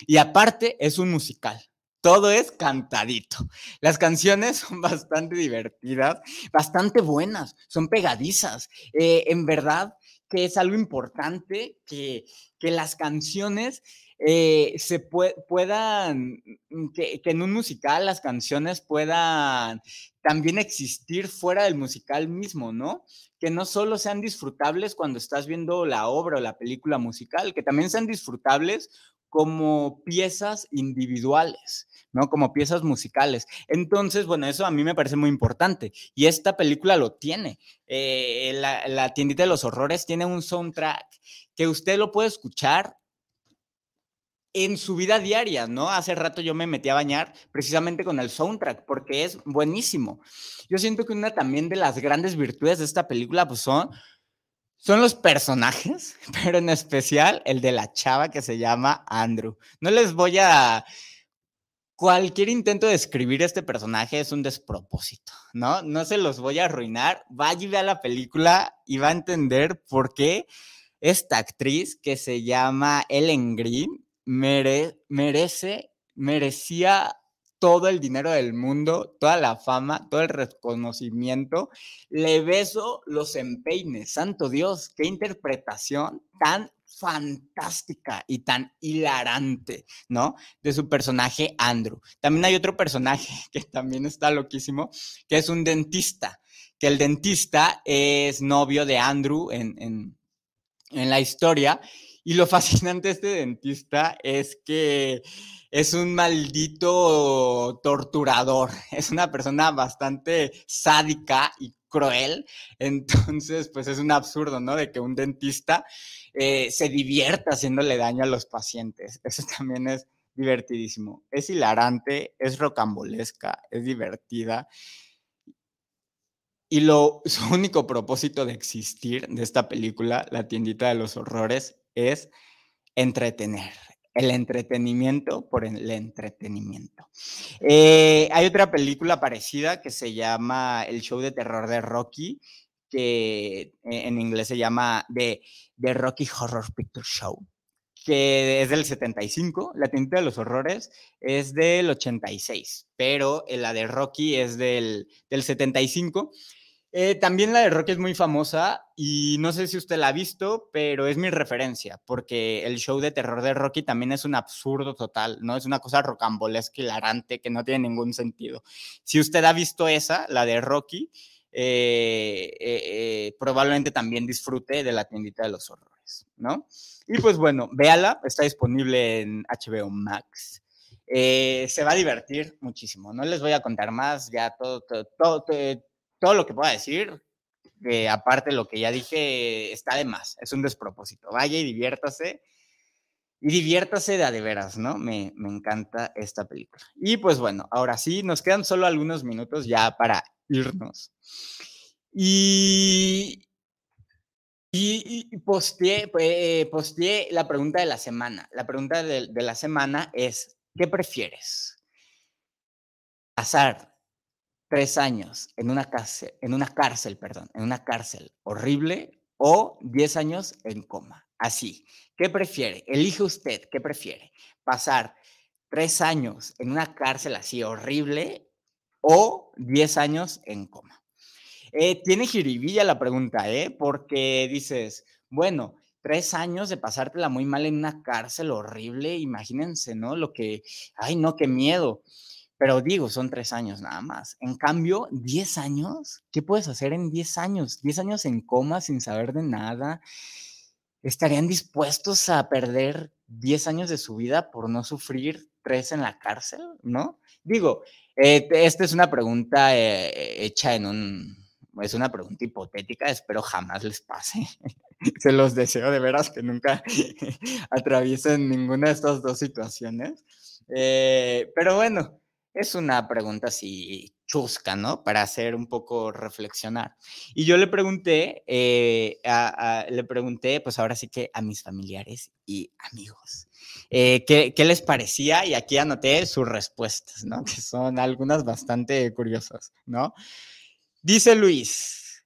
y aparte es un musical todo es cantadito. Las canciones son bastante divertidas, bastante buenas, son pegadizas. Eh, en verdad que es algo importante que, que las canciones eh, se puedan, mm, que, que, en un musical las canciones puedan también existir fuera del musical mismo, ¿no? Que no solo sean disfrutables cuando estás viendo la obra o la película musical, que también sean disfrutables como piezas individuales. ¿no? Como piezas musicales. Entonces, bueno, eso a mí me parece muy importante y esta película lo tiene. Eh, la, la, tiendita de los horrores tiene un soundtrack que usted lo puede escuchar en su vida diaria, ¿no? Hace rato yo me metí a bañar precisamente con el soundtrack porque es buenísimo. Yo siento que una también de las grandes virtudes de esta película pues son son los personajes, pero en especial el de la chava que se llama Andrew. No les voy a cualquier intento de escribir este personaje es un despropósito, ¿no? No se los voy a arruinar. Vaya y vea la película y va a entender por qué esta actriz que se llama Ellen Green merece, merecía todo el dinero del mundo, toda la fama, todo el reconocimiento. Le beso los empeines. Santo Dios, qué interpretación tan fantástica y tan hilarante, ¿no? De su personaje Andrew. También hay otro personaje que también está loquísimo, que es un dentista, que el dentista es novio de Andrew en, en, en la historia. Y lo fascinante de este dentista es que es un maldito torturador, es una persona bastante sádica y cruel, entonces pues es un absurdo, ¿no? De que un dentista eh, se divierta haciéndole daño a los pacientes. Eso también es divertidísimo. Es hilarante, es rocambolesca, es divertida. Y lo, su único propósito de existir de esta película, La tiendita de los horrores, es entretener. El entretenimiento por el entretenimiento. Eh, hay otra película parecida que se llama El show de terror de Rocky, que en inglés se llama The, Rocky Horror Picture Show, que es del 75. La tinta de los horrores es del 86, pero la de Rocky es del, del 75. Eh, también la de Rocky es muy famosa y no sé si usted la ha visto, pero es mi referencia, porque el show de terror de Rocky también es un absurdo total, ¿no? Es una cosa rocambolesca, hilarante, que no tiene ningún sentido. Si usted ha visto esa, la de Rocky, eh, eh, probablemente también disfrute de la tiendita de los horrores, ¿no? Y pues bueno, véala, está disponible en HBO Max. se va a divertir muchísimo. No les voy a contar más, ya todo, todo, todo todo lo que pueda decir, que aparte de lo que ya dije, está de más, es un despropósito. Vaya y diviértase. Y diviértase de a de veras, ¿no? Me, me encanta esta película. Y pues bueno, ahora sí, nos quedan solo algunos minutos ya para irnos. Y, y, y posteé, eh, posteé, la pregunta de la semana. La pregunta de, de la semana es, ¿qué prefieres? ¿Pasar tres años en una cárcel, en una cárcel, perdón, en una cárcel horrible o diez años en coma. Así. ¿Qué prefiere? Elige usted, ¿qué prefiere? ¿Pasar tres años en una cárcel así horrible o diez años en coma? Eh, tiene jiribilla la pregunta, ¿eh? Porque dices, bueno, tres años de pasártela muy mal en una cárcel horrible, imagínense, ¿no? Lo que, ay, no, qué miedo. Pero digo, son tres años nada más. En cambio, diez años, ¿qué puedes hacer en diez años? Diez años en coma sin saber de nada. ¿Estarían dispuestos a perder diez años de su vida por no sufrir tres en la cárcel? ¿No? Digo, eh, esta es una pregunta eh, hecha en un, es una pregunta hipotética, espero jamás les pase. Se los deseo de veras que nunca atraviesen ninguna de estas dos situaciones. Eh, pero bueno, es una pregunta así chusca, ¿no? Para hacer un poco reflexionar. Y yo le pregunté, eh, le pregunté, pues ahora sí que a mis familiares y amigos, eh, ¿qué, ¿qué, les parecía? Y aquí anoté sus respuestas, ¿no? Que son algunas bastante curiosas, ¿no? Dice Luis,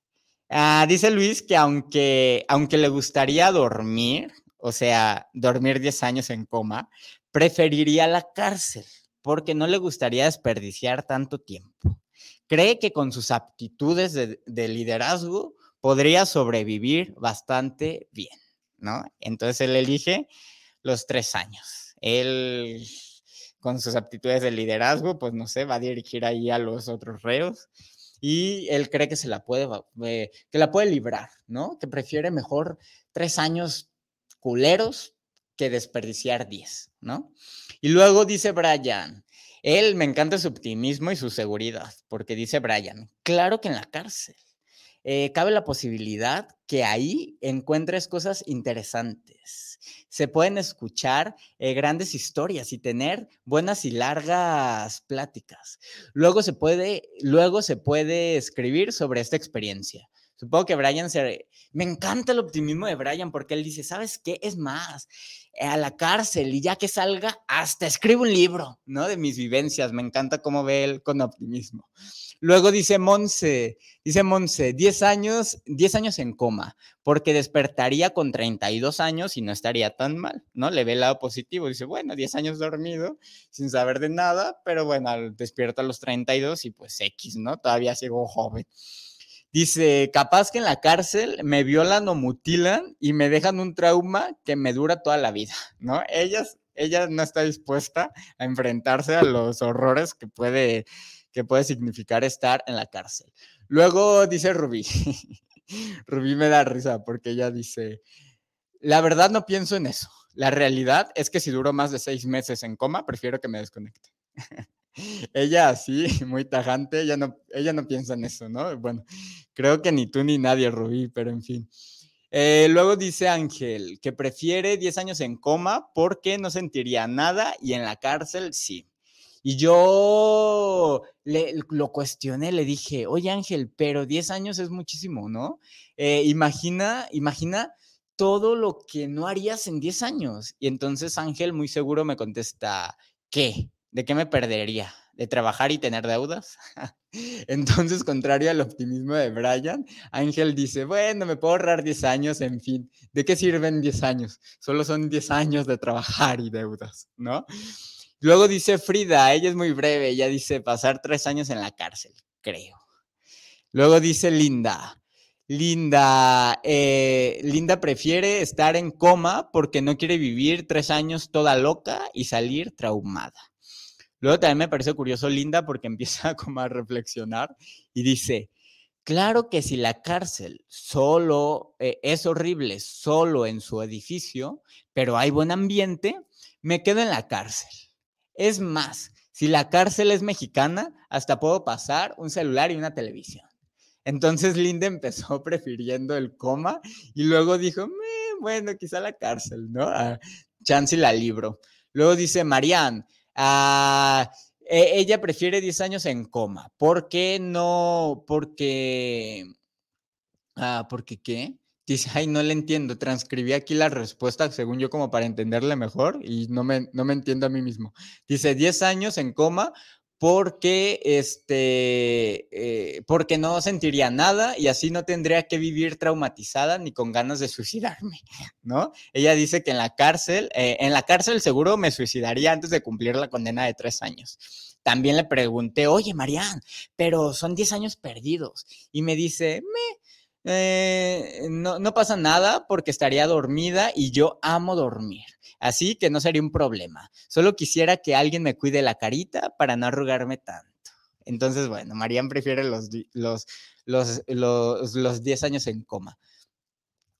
ah, dice Luis que aunque, aunque le gustaría dormir, o sea, dormir 10 años en coma, preferiría la cárcel porque no le gustaría desperdiciar tanto tiempo. Cree que con sus aptitudes de, liderazgo podría sobrevivir bastante bien, ¿no? Entonces él elige los tres años. Él, con sus aptitudes de liderazgo, pues no sé, va a dirigir ahí a los otros reos y él cree que se la puede, eh, que la puede librar, ¿no? Que prefiere mejor tres años culeros que desperdiciar 10, ¿no? Y luego dice Brian, él me encanta su optimismo y su seguridad, porque dice Brian, claro que en la cárcel. eh, cabe la posibilidad que ahí encuentres cosas interesantes. Se pueden escuchar eh, grandes historias y tener buenas y largas pláticas. Luego se puede, luego se puede escribir sobre esta experiencia. Supongo que Brian se... Me encanta el optimismo de Brian porque él dice, ¿sabes qué? Es más, a la cárcel y ya que salga, hasta escribo un libro, ¿no? De mis vivencias. Me encanta cómo ve él con optimismo. Luego dice Monse, dice Monse, 10 años, 10 años en coma, porque despertaría con 32 años y no estaría tan mal, ¿no? Le ve el lado positivo, dice, bueno, 10 años dormido, sin saber de nada, pero bueno, despierta a los 32 y pues X, ¿no? Todavía sigo joven. Dice, capaz que en la cárcel me violan o mutilan y me dejan un trauma que me dura toda la vida, ¿no? Ellas, ella no está dispuesta a enfrentarse a los horrores que puede, que puede significar estar en la cárcel. Luego dice Rubí, Rubí me da risa porque ella dice, la verdad no pienso en eso. La realidad es que si duro más de seis meses en coma, prefiero que me desconecte. ella así, muy tajante, ella no, ella no piensa en eso, ¿no? Bueno, creo que ni tú ni nadie, Rubí, pero en fin. Eh, luego dice Ángel que prefiere 10 años en coma porque no sentiría nada y en la cárcel sí. Y yo le, lo cuestioné, le dije, oye Ángel, pero 10 años es muchísimo, ¿no? Eh, imagina, imagina todo lo que no harías en 10 años. Y entonces Ángel muy seguro me contesta, ¿qué? ¿De qué me perdería? ¿De trabajar y tener deudas? Entonces, contrario al optimismo de Brian, Ángel dice, bueno, me puedo ahorrar 10 años, en fin, ¿de qué sirven 10 años? Solo son 10 años de trabajar y deudas, ¿no? Luego dice Frida, ella es muy breve, ella dice pasar tres años en la cárcel, creo. Luego dice Linda, Linda, eh, Linda prefiere estar en coma porque no quiere vivir tres años toda loca y salir traumada. Luego también me parece curioso Linda porque empieza como a reflexionar y dice, claro que si la cárcel solo eh, es horrible, solo en su edificio, pero hay buen ambiente, me quedo en la cárcel. Es más, si la cárcel es mexicana, hasta puedo pasar un celular y una televisión. Entonces Linda empezó prefiriendo el coma y luego dijo, bueno, quizá la cárcel, ¿no? Ah, chance la libro. Luego dice Marianne, Ah, e, ella prefiere 10 años en coma. ¿Por qué no? Porque... Ah, ¿Porque qué? Dice, ay, no le entiendo. Transcribí aquí la respuesta, según yo, como para entenderle mejor y no me, no me entiendo a mí mismo. Dice, 10 años en coma porque, este, eh, porque no sentiría nada y así no tendría que vivir traumatizada ni con ganas de suicidarme, ¿no? Ella dice que en la cárcel, eh, en la cárcel seguro me suicidaría antes de cumplir la condena de tres años. También le pregunté, oye, Marianne, pero son diez años perdidos. Y me dice, me, eh, no, pasa nada porque estaría dormida y yo amo dormir. Así que no sería un problema. Solo quisiera que alguien me cuide la carita para no arrugarme tanto. Entonces, bueno, Marian prefiere los, los, los, los, los 10 años en coma.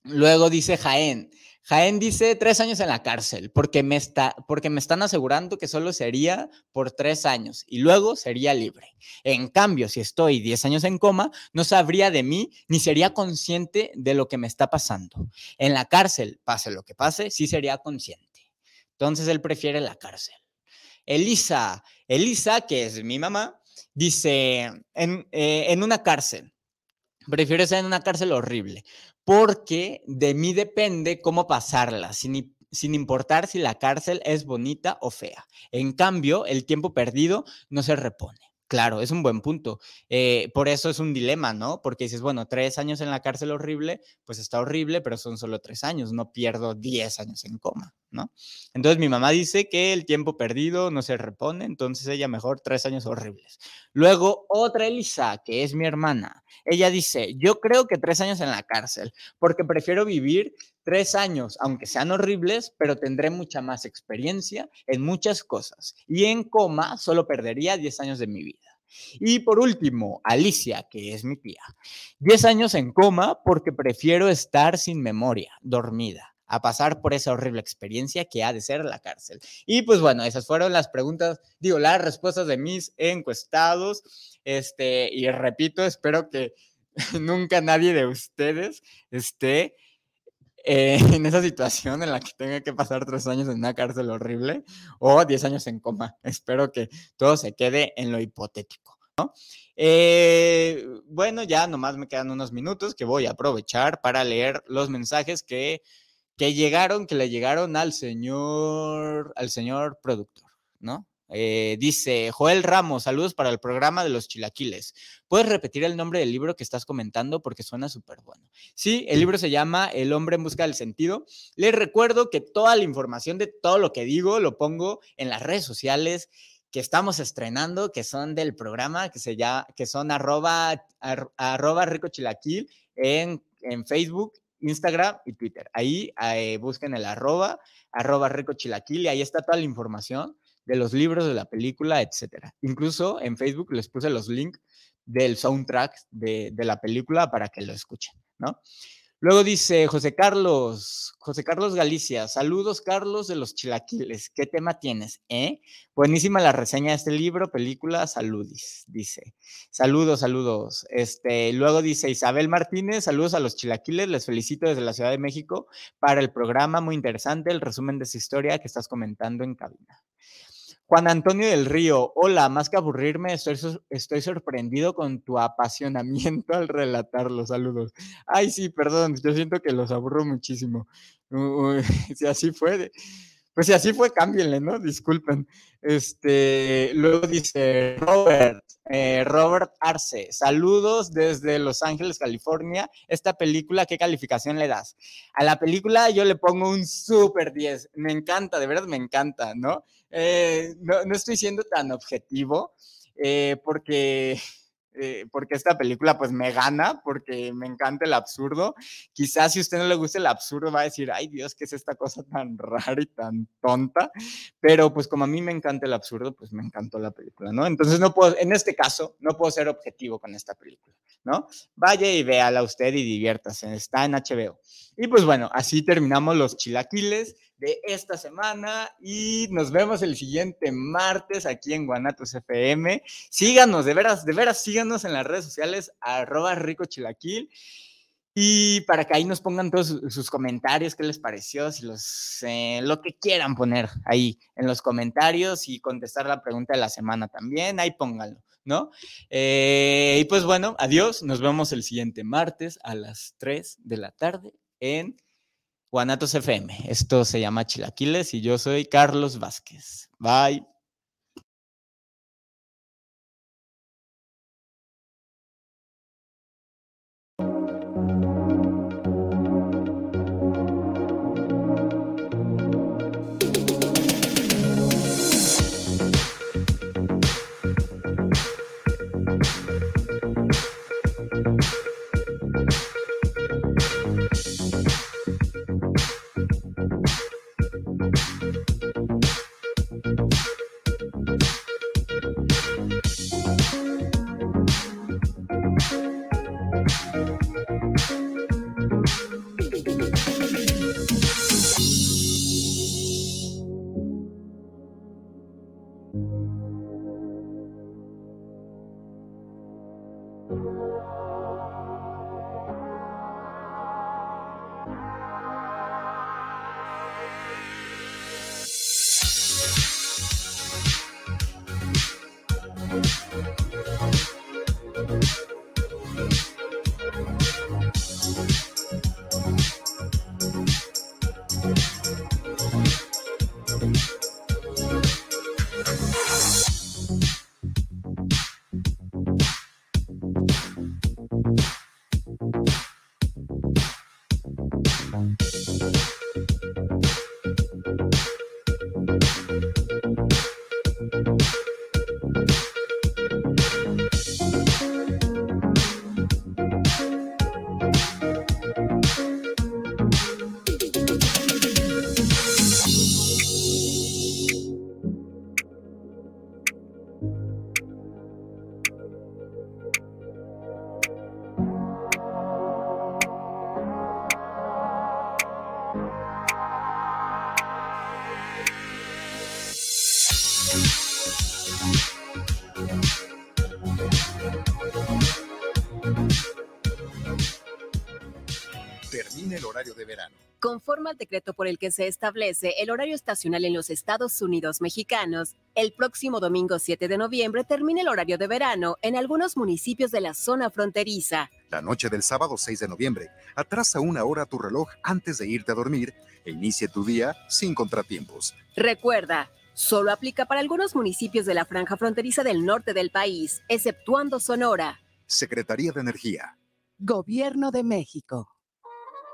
Luego dice Jaén, Jaén dice tres años en la cárcel porque me, está, porque me están asegurando que solo sería por tres años y luego sería libre. En cambio, si estoy diez años en coma, no sabría de mí ni sería consciente de lo que me está pasando. En la cárcel, pase lo que pase, sí sería consciente. Entonces él prefiere la cárcel. Elisa, Elisa, que es mi mamá, dice, en, eh, en una cárcel, prefiero estar en una cárcel horrible, porque de mí depende cómo pasarla, sin, sin importar si la cárcel es bonita o fea. En cambio, el tiempo perdido no se repone. Claro, es un buen punto. Eh, por eso es un dilema, ¿no? Porque dices, bueno, tres años en la cárcel horrible, pues está horrible, pero son solo tres años, no pierdo diez años en coma, ¿no? Entonces mi mamá dice que el tiempo perdido no se repone, entonces ella mejor tres años horribles. Luego otra Elisa, que es mi hermana, ella dice, yo creo que tres años en la cárcel, porque prefiero vivir tres años, aunque sean horribles, pero tendré mucha más experiencia en muchas cosas. Y en coma solo perdería diez años de mi vida. Y por último, Alicia, que es mi tía. Diez años en coma porque prefiero estar sin memoria, dormida a pasar por esa horrible experiencia que ha de ser la cárcel. Y pues bueno, esas fueron las preguntas, digo, las respuestas de mis encuestados. Este, y repito, espero que nunca nadie de ustedes esté eh, en esa situación en la que tenga que pasar tres años en una cárcel horrible o diez años en coma. Espero que todo se quede en lo hipotético. ¿no? Eh, bueno, ya nomás me quedan unos minutos que voy a aprovechar para leer los mensajes que, que llegaron, que le llegaron al señor, al señor productor, ¿no? Eh, dice Joel Ramos, saludos para el programa de los chilaquiles. ¿Puedes repetir el nombre del libro que estás comentando? Porque suena súper bueno. Sí, el libro se llama El hombre en busca del sentido. Les recuerdo que toda la información de todo lo que digo lo pongo en las redes sociales que estamos estrenando, que son del programa, que, se llama, que son arroba, arroba rico chilaquil en, en Facebook Instagram y Twitter. Ahí eh, busquen el arroba, arroba rico chilaquil y ahí está toda la información de los libros, de la película, etcétera. Incluso en Facebook les puse los links del soundtrack de, de la película para que lo escuchen, ¿no? Luego dice José Carlos, José Carlos Galicia, saludos Carlos de los Chilaquiles, ¿qué tema tienes? Eh? Buenísima la reseña de este libro, película, saludis, dice. Saludos, saludos. Este, luego dice Isabel Martínez, saludos a los Chilaquiles, les felicito desde la Ciudad de México para el programa, muy interesante, el resumen de esa historia que estás comentando en cabina. Juan Antonio del Río, hola, más que aburrirme, estoy, sorprendido con tu apasionamiento al relatar los saludos. Ay, sí, perdón, yo siento que los aburro muchísimo. si así fue, pues si así fue, cámbienle, ¿no? Disculpen. Este, luego dice Robert, eh, Robert Arce, saludos desde Los Ángeles, California. Esta película, ¿qué calificación le das? A la película yo le pongo un súper 10. Me encanta, de verdad me encanta, ¿no? Eh, no, no, estoy siendo tan objetivo eh, porque eh, porque esta película pues me gana, porque me encanta el absurdo. Quizás si a usted no le gusta el absurdo va a decir, ay Dios, ¿qué es esta cosa tan rara y tan tonta? Pero pues como a mí me encanta el absurdo, pues me encantó la película, ¿no? Entonces no puedo, en este caso, no puedo ser objetivo con esta película, ¿no? Vaya y véala usted y diviértase, está en HBO. Y pues bueno, así terminamos los chilaquiles de esta semana y nos vemos el siguiente martes aquí en Guanatos FM. Síganos, de veras, de veras, síganos en las redes sociales, arroba rico chilaquil. Y para que ahí nos pongan todos sus comentarios, qué les pareció, si los, eh, lo que quieran poner ahí en los comentarios y contestar la pregunta de la semana también, ahí pónganlo, ¿no? Eh, y pues bueno, adiós, nos vemos el siguiente martes a las 3 de la tarde en Guanatos FM. Esto se llama Chilaquiles y yo soy Carlos Vázquez. Bye. Decreto por el que se establece el horario estacional en los Estados Unidos mexicanos, el próximo domingo 7 de noviembre termina el horario de verano en algunos municipios de la zona fronteriza. La noche del sábado 6 de noviembre, atrasa una hora tu reloj antes de irte a dormir e inicie tu día sin contratiempos. Recuerda, solo aplica para algunos municipios de la franja fronteriza del norte del país, exceptuando Sonora. Secretaría de Energía. Gobierno de México.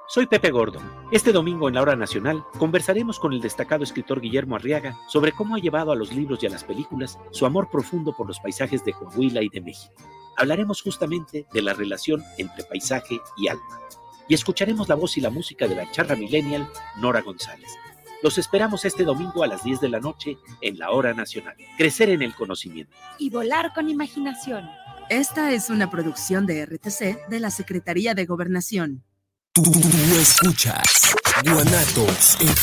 Soy Pepe Gordon. Este domingo en la Hora Nacional conversaremos con el destacado escritor Guillermo Arriaga sobre cómo ha llevado a los libros y a las películas su amor profundo por los paisajes de Coahuila y de México. Hablaremos justamente de la relación entre paisaje y alma. Y escucharemos la voz y la música de la charra millennial Nora González. Los esperamos este domingo a las 10 de la noche en la Hora Nacional. Crecer en el conocimiento. Y volar con imaginación. Esta es una producción de RTC de la Secretaría de Gobernación. Tú, escuchas Guanatos